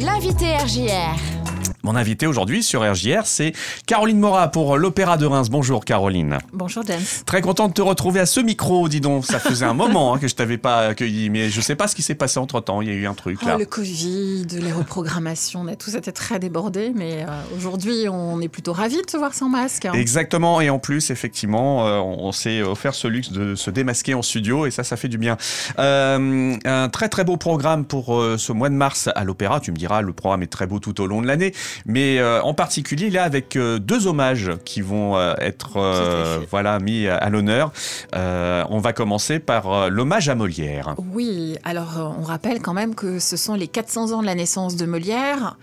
L'invité RJR. Mon invité aujourd'hui sur RJR, c'est Caroline Mora pour l'Opéra de Reims. Bonjour Caroline. Bonjour James. Très content de te retrouver à ce micro, dis donc. Ça faisait un moment hein, que je t'avais pas accueilli, mais je sais pas ce qui s'est passé entre temps. Il y a eu un truc là. Oh, le Covid, les reprogrammations, on a tous été très débordés, mais euh, aujourd'hui on est plutôt ravis de te voir sans masque. hein. Exactement, et en plus, effectivement, euh, on s'est offert ce luxe de se démasquer en studio, et ça, ça fait du bien. Euh, un très très beau programme pour ce mois de mars à l'Opéra. Tu me diras, le programme est très beau tout au long de l'année, mais euh, en particulier là avec euh, deux hommages qui vont euh, être voilà mis à, l'honneur. On va commencer par l'hommage à Molière. Oui, alors on rappelle quand même que ce sont les 400 ans de la naissance de Molière.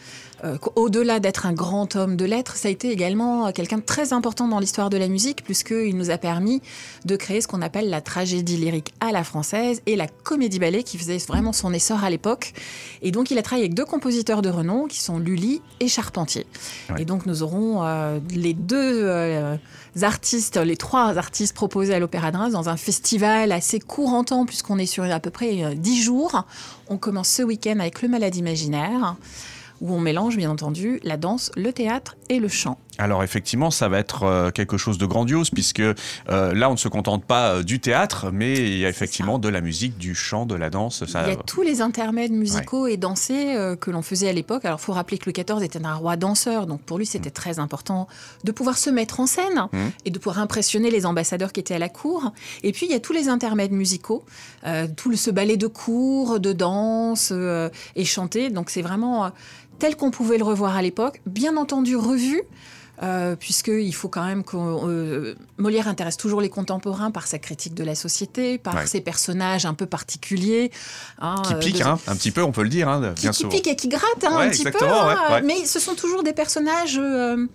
Euh, Au-delà d'être un grand homme de lettres, ça a été également euh, quelqu'un de très important dans l'histoire de la musique, puisqu'il nous a permis de créer ce qu'on appelle la tragédie lyrique à la française et la comédie ballet qui faisait vraiment son essor à l'époque. Et donc il a travaillé avec deux compositeurs de renom qui sont Lully et Charpentier. Ouais. Et donc nous aurons euh, les deux euh, artistes, les trois artistes proposés à l'Opéra de Reims dans un festival assez court en temps, puisqu'on est sur à peu près euh, 10 jours. On commence ce week-end avec Le Malade Imaginaire, où on mélange bien entendu la danse, le théâtre et le chant. Alors effectivement, ça va être euh, quelque chose de grandiose puisque euh, là, on ne se contente pas euh, du théâtre, mais il y a effectivement de la musique, du chant, de la danse. Ça, Il y a tous les intermèdes musicaux et dansés euh, que l'on faisait à l'époque. Alors, il faut rappeler que Louis XIV était un roi danseur, donc pour lui, c'était très important de pouvoir se mettre en scène Mhm. et de pouvoir impressionner les ambassadeurs qui étaient à la cour. Et puis, il y a tous les intermèdes musicaux, euh, tout ce ballet de cour, de danse et chanté. Donc, c'est vraiment tel qu'on pouvait le revoir à l'époque, bien entendu revu. Euh, puisqu'il faut quand même que euh, Molière intéresse toujours les contemporains par sa critique de la société, par Ouais. ses personnages un peu particuliers. hein, qui euh, pique de- hein, un petit peu, on peut le dire, hein, qui, qui souvent. pique et qui gratte hein, Ouais, un petit peu. ouais. Mais ce sont toujours des personnages euh,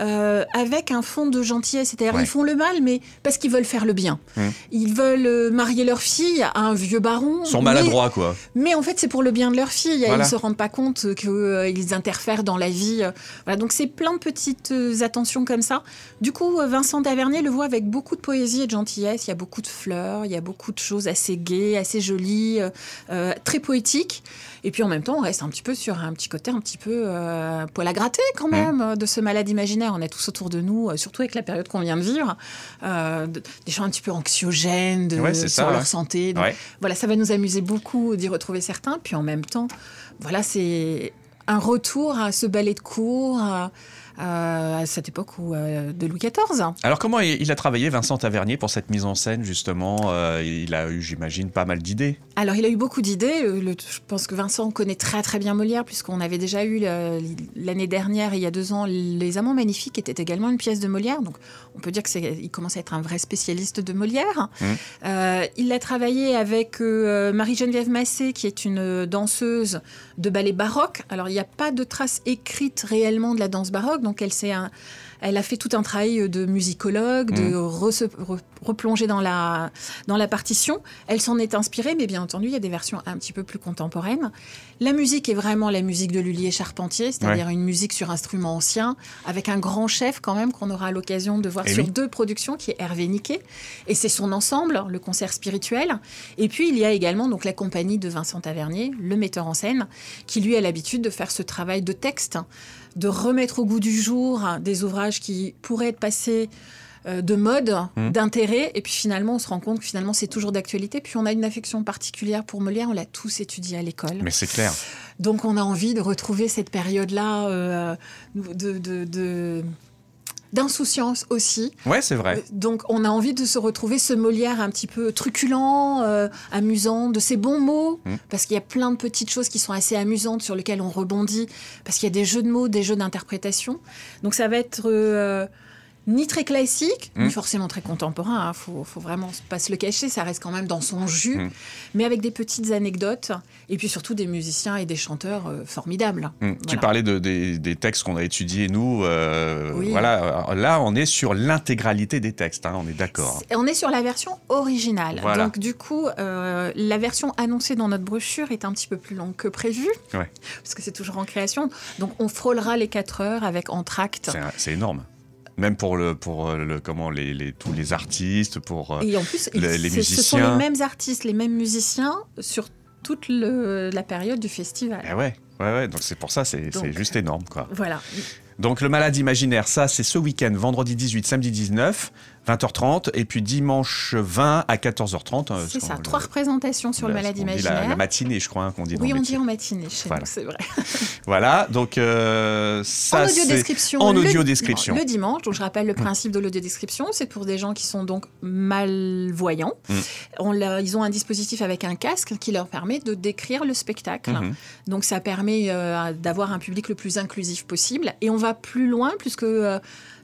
euh, avec un fond de gentillesse. C'est-à-dire, Ouais. ils font le mal, mais parce qu'ils veulent faire le bien. Hum. Ils veulent euh, marier leur fille à un vieux baron. Ils sont maladroits, quoi. mais en fait, c'est pour le bien de leur fille. Voilà. Ils ne se rendent pas compte qu'ils interfèrent dans la vie. euh, Voilà, donc, c'est plein de petites euh, attentions comme ça. Du coup, euh, Vincent Tavernier le voit avec beaucoup de poésie et de gentillesse. Il y a beaucoup de fleurs, il y a beaucoup de choses assez gaies, assez jolies, euh, euh, très poétiques. Et puis, en même temps, on reste un petit peu sur un petit côté un petit peu euh, poil à gratter quand même euh, de ce malade imaginaire. On a tous autour de nous, euh, surtout avec la période qu'on vient de vivre, euh, de- des gens un petit peu anxiogènes de, Ouais, sur ça, leur ouais. santé. Donc, Ouais. voilà, ça va nous amuser beaucoup d'y retrouver certains. Puis en même temps, voilà, c'est un retour à ce ballet de cour, à, à- à cette époque où, euh, de Louis XIV. Alors comment il a travaillé Vincent Tavernier pour cette mise en scène justement Euh, Il a eu, j'imagine, pas mal d'idées. Alors, il a eu beaucoup d'idées. Euh, Je pense que Vincent connaît très très bien Molière, puisqu'on avait déjà eu euh, l'année dernière, il y a deux ans, Les Amants Magnifiques, était également une pièce de Molière. Donc, on peut dire qu'il commence à être un vrai spécialiste de Molière. Euh, il a travaillé avec euh, Marie-Geneviève Massé, qui est une danseuse de ballet baroque. Alors, il n'y a pas de traces écrites réellement de la danse baroque, donc elle s'est un- Elle a fait tout un travail de musicologue, de re- replonger dans la, dans la partition. Elle s'en est inspirée, mais bien entendu, il y a des versions un petit peu plus contemporaines. La musique est vraiment la musique de Lully et Charpentier, c'est-à-dire une musique sur instrument ancien, avec un grand chef quand même qu'on aura l'occasion de voir Eh sur oui. deux productions, qui est Hervé Niquet. Et c'est son ensemble, le concert spirituel. Et puis, il y a également donc la compagnie de Vincent Tavernier, le metteur en scène, qui lui a l'habitude de faire ce travail de texte, de remettre au goût du jour des ouvrages qui pourraient être passés euh, de mode, Mhm. d'intérêt, et puis finalement on se rend compte que finalement c'est toujours d'actualité. Puis on a une affection particulière pour Molière, on l'a tous étudié à l'école. Mais c'est clair. Donc on a envie de retrouver cette période-là euh, de, de- de- d'insouciance aussi. Ouais, c'est vrai. Euh, Donc on a envie de se retrouver ce Molière un petit peu truculent, euh, amusant, de ses bons mots, Mm. parce qu'il y a plein de petites choses qui sont assez amusantes sur lesquelles on rebondit, parce qu'il y a des jeux de mots, des jeux d'interprétation. Donc ça va être euh, ni très classique, ni forcément très contemporain. Il faut, faut vraiment pas se le cacher, ça reste quand même dans son jus, Mm. mais avec des petites anecdotes, et puis surtout des musiciens et des chanteurs euh, formidables. Mm. Tu parlais de, des, des textes qu'on a étudiés, nous. euh, Oui. Voilà, là, on est sur l'intégralité des textes, hein, on est d'accord. On est sur la version originale. Voilà. Donc du coup, euh, la version annoncée dans notre brochure est un petit peu plus longue que prévu, Ouais. parce que c'est toujours en création. Donc on frôlera les 4 heures avec entracte. C'est énorme. Même pour, le, pour euh, le, comment, les, les- tous les artistes, pour... euh, Et en plus, les- les c'est- ce sont musiciens. les mêmes artistes, les mêmes musiciens sur toute le- la période du festival. eh ouais. Ouais, ouais, donc c'est pour ça, c'est juste énorme, quoi. Voilà. Donc le malade imaginaire, ça c'est ce week-end, vendredi 18, samedi 19. 20h30 et puis dimanche 20 à 14h30. Euh, c'est ça, trois représentations sur le malade imaginaire. La, matinée, je crois hein, qu'on dit. Oui, on dit en matinée chez voilà. c'est vrai. voilà, donc euh, ça en audio description. En audio description. Le dimanche, donc je rappelle le principe de l'audio description, c'est pour des gens qui sont donc malvoyants. Mm. On ils ont un dispositif avec un casque qui leur permet de décrire le spectacle. Mm-hmm. Donc ça permet euh, d'avoir un public le plus inclusif possible. Et on va plus loin puisque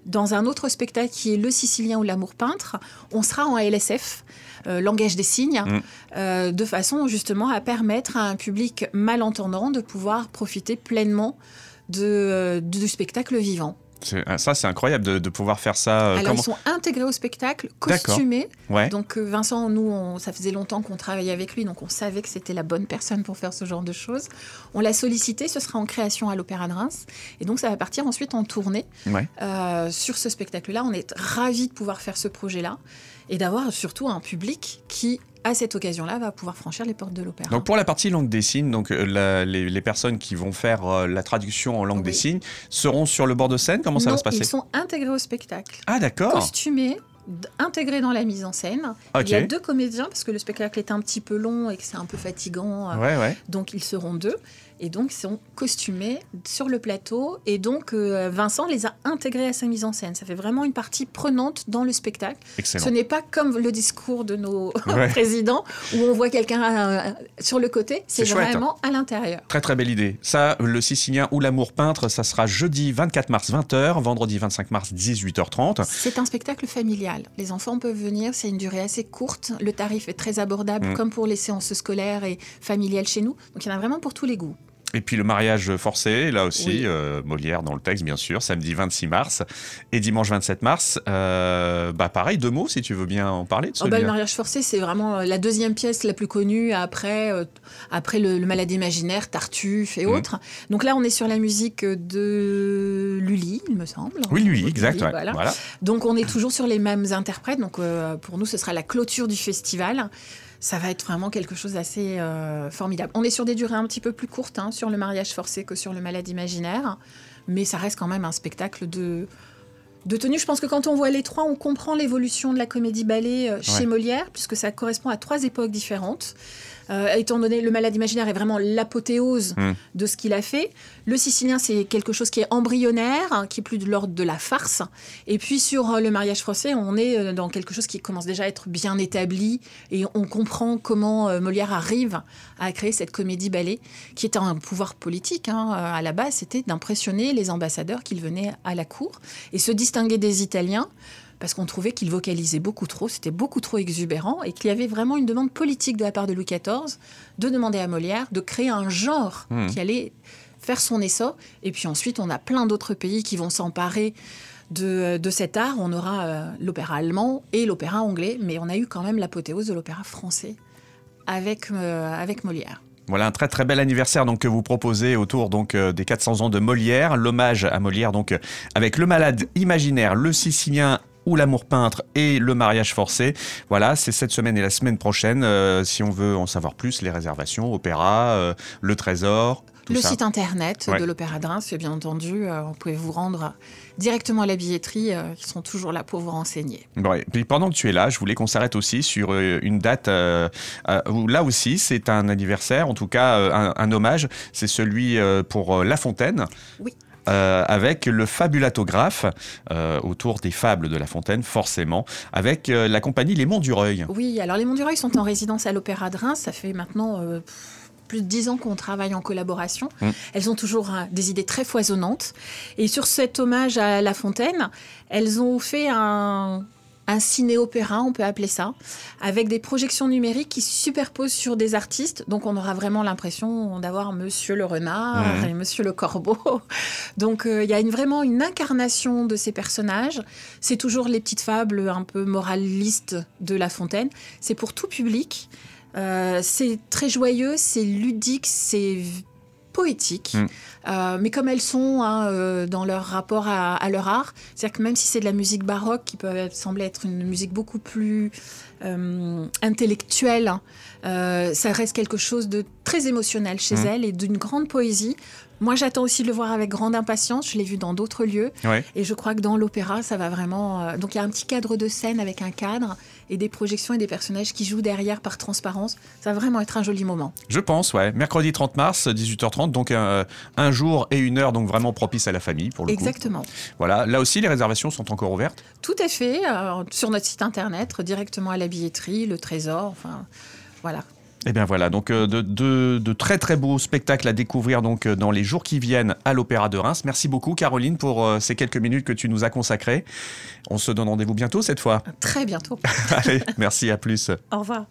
dans un autre spectacle qui est Le Sicilien ou l'amour peintre, on sera en LSF, euh, langage des signes, mm. euh, de façon justement à permettre à un public malentendant de pouvoir profiter pleinement de, euh, du spectacle vivant. Ah, ça, c'est incroyable de, pouvoir faire ça. Euh, Alors, ils sont intégrés au spectacle, costumés. Donc, euh, Vincent, nous, ça faisait longtemps qu'on travaillait avec lui, donc on savait que c'était la bonne personne pour faire ce genre de choses. On l'a sollicité, ce sera en création à l'Opéra de Reims. Et donc, ça va partir ensuite en tournée euh, sur ce spectacle-là. On est ravis de pouvoir faire ce projet-là et d'avoir surtout un public qui à cette occasion-là, va pouvoir franchir les portes de l'opéra. Donc pour la partie langue des signes, donc euh, les, personnes qui vont faire euh, la traduction en langue des signes seront sur le bord de scène. Comment ça va se passer Ils sont intégrés au spectacle. Ah d'accord. Costumés, intégrés dans la mise en scène. Il y a deux comédiens parce que le spectacle est un petit peu long et que c'est un peu fatigant. Euh, ouais, ouais. Donc ils seront deux et donc ils sont costumés sur le plateau et donc euh, Vincent les a intégrés à sa mise en scène. Ça fait vraiment une partie prenante dans le spectacle. Excellent. Ce n'est pas comme le discours de nos présidents où on voit quelqu'un euh, sur le côté, c'est vraiment à l'intérieur. Très très belle idée. Ça, le Sicilien ou l'amour peintre, ça sera jeudi 24 mars 20h, vendredi 25 mars 18h30. C'est un spectacle familial. Les enfants peuvent venir, c'est une durée assez courte. Le tarif est très abordable mm. comme pour les séances scolaires et familiales chez nous. Donc il y en a vraiment pour tous les goûts. Et puis le mariage forcé, là aussi, euh, Molière dans le texte, bien sûr, samedi 26 mars et dimanche 27 mars. Euh, bah pareil, deux mots si tu veux bien en parler de oh bah, Le mariage forcé, c'est vraiment euh, la deuxième pièce la plus connue après, après le, Maladie imaginaire, Tartuffe et mmh. autres. Donc là, on est sur la musique de Lully, il me semble. Oui, Lully, exact. voilà. Donc on est toujours sur les mêmes interprètes. Donc pour nous, ce sera la clôture du festival ça va être vraiment quelque chose d'assez euh, formidable. On est sur des durées un petit peu plus courtes hein, sur le mariage forcé que sur le malade imaginaire, mais ça reste quand même un spectacle de, de tenue. Je pense que quand on voit les trois, on comprend l'évolution de la comédie-ballet euh, chez Molière, puisque ça correspond à trois époques différentes. Euh, étant donné le malade imaginaire est vraiment l'apothéose hmm. de ce qu'il a fait. Le sicilien, c'est quelque chose qui est embryonnaire, hein, qui est plus de l'ordre de la farce. Et puis sur euh, le mariage français, on est euh, dans quelque chose qui commence déjà à être bien établi et on comprend comment Molière arrive à créer cette comédie ballet qui est un pouvoir politique. Hein. À la base, c'était d'impressionner les ambassadeurs qui venaient à la cour et se distinguer des Italiens parce qu'on trouvait qu'il vocalisait beaucoup trop, c'était beaucoup trop exubérant, et qu'il y avait vraiment une demande politique de la part de Louis XIV de demander à Molière de créer un genre hmm. qui allait faire son essor. Et puis ensuite, on a plein d'autres pays qui vont s'emparer de, cet art. On aura euh, l'opéra allemand et l'opéra anglais, mais on a eu quand même l'apothéose de l'opéra français avec, euh, avec Molière. Voilà un très très bel anniversaire donc que vous proposez autour donc euh, des 400 ans de Molière, l'hommage à Molière donc avec le malade imaginaire, le Sicilien ou l'amour peintre et le mariage forcé. Voilà, c'est cette semaine et la semaine prochaine. Euh, si on veut en savoir plus, les réservations, opéra, euh, le trésor. le site internet de l'Opéra de Reims, bien entendu. Euh, vous pouvez vous rendre directement à la billetterie. ils sont toujours là pour vous renseigner. Bon, et puis pendant que tu es là, je voulais qu'on s'arrête aussi sur une date où là aussi c'est un anniversaire, en tout cas un, un hommage. C'est celui pour La Fontaine. Oui. Euh, avec le fabulatographe euh, autour des fables de La Fontaine, forcément, avec euh, la compagnie Les Monts du Reuil. Oui, alors Les Monts du Reuil sont en résidence à l'Opéra de Reims. Ça fait maintenant plus de dix ans qu'on travaille en collaboration. Mm. Elles ont toujours des idées très foisonnantes. Et sur cet hommage à La Fontaine, elles ont fait un, un ciné-opéra, on peut appeler ça, avec des projections numériques qui se superposent sur des artistes. Donc on aura vraiment l'impression d'avoir Monsieur le Renard et Monsieur le Corbeau. Donc euh, il y a une, vraiment une incarnation de ces personnages. C'est toujours les petites fables un peu moralistes de La Fontaine. C'est pour tout public. Euh, c'est très joyeux, c'est ludique, c'est poétiques, mm. mais comme elles sont hein, dans leur rapport à, leur art. C'est-à-dire que même si c'est de la musique baroque, qui peut sembler être une musique beaucoup plus intellectuelle, hein, ça reste quelque chose de très émotionnel chez mm. elle et d'une grande poésie. Moi, j'attends aussi de le voir avec grande impatience. Je l'ai vu dans d'autres lieux. Et je crois que dans l'opéra, ça va vraiment. Euh, donc, il y a un petit cadre de scène avec un cadre et des projections et des personnages qui jouent derrière par transparence. Ça va vraiment être un joli moment. Je pense, ouais. Mercredi 30 mars, 18h30, donc un, jour et une heure, donc vraiment propice à la famille pour le Exactement. Voilà. Là aussi, les réservations sont encore ouvertes Tout à fait. Euh, sur notre site internet, directement à la billetterie, le trésor. Enfin, voilà. Eh bien voilà, donc euh, de, très très beaux spectacles à découvrir donc euh, dans les jours qui viennent à l'Opéra de Reims. Merci beaucoup Caroline pour euh, ces quelques minutes que tu nous as consacrées. On se donne rendez-vous bientôt cette fois. Très bientôt. Allez, merci, à plus. Au revoir.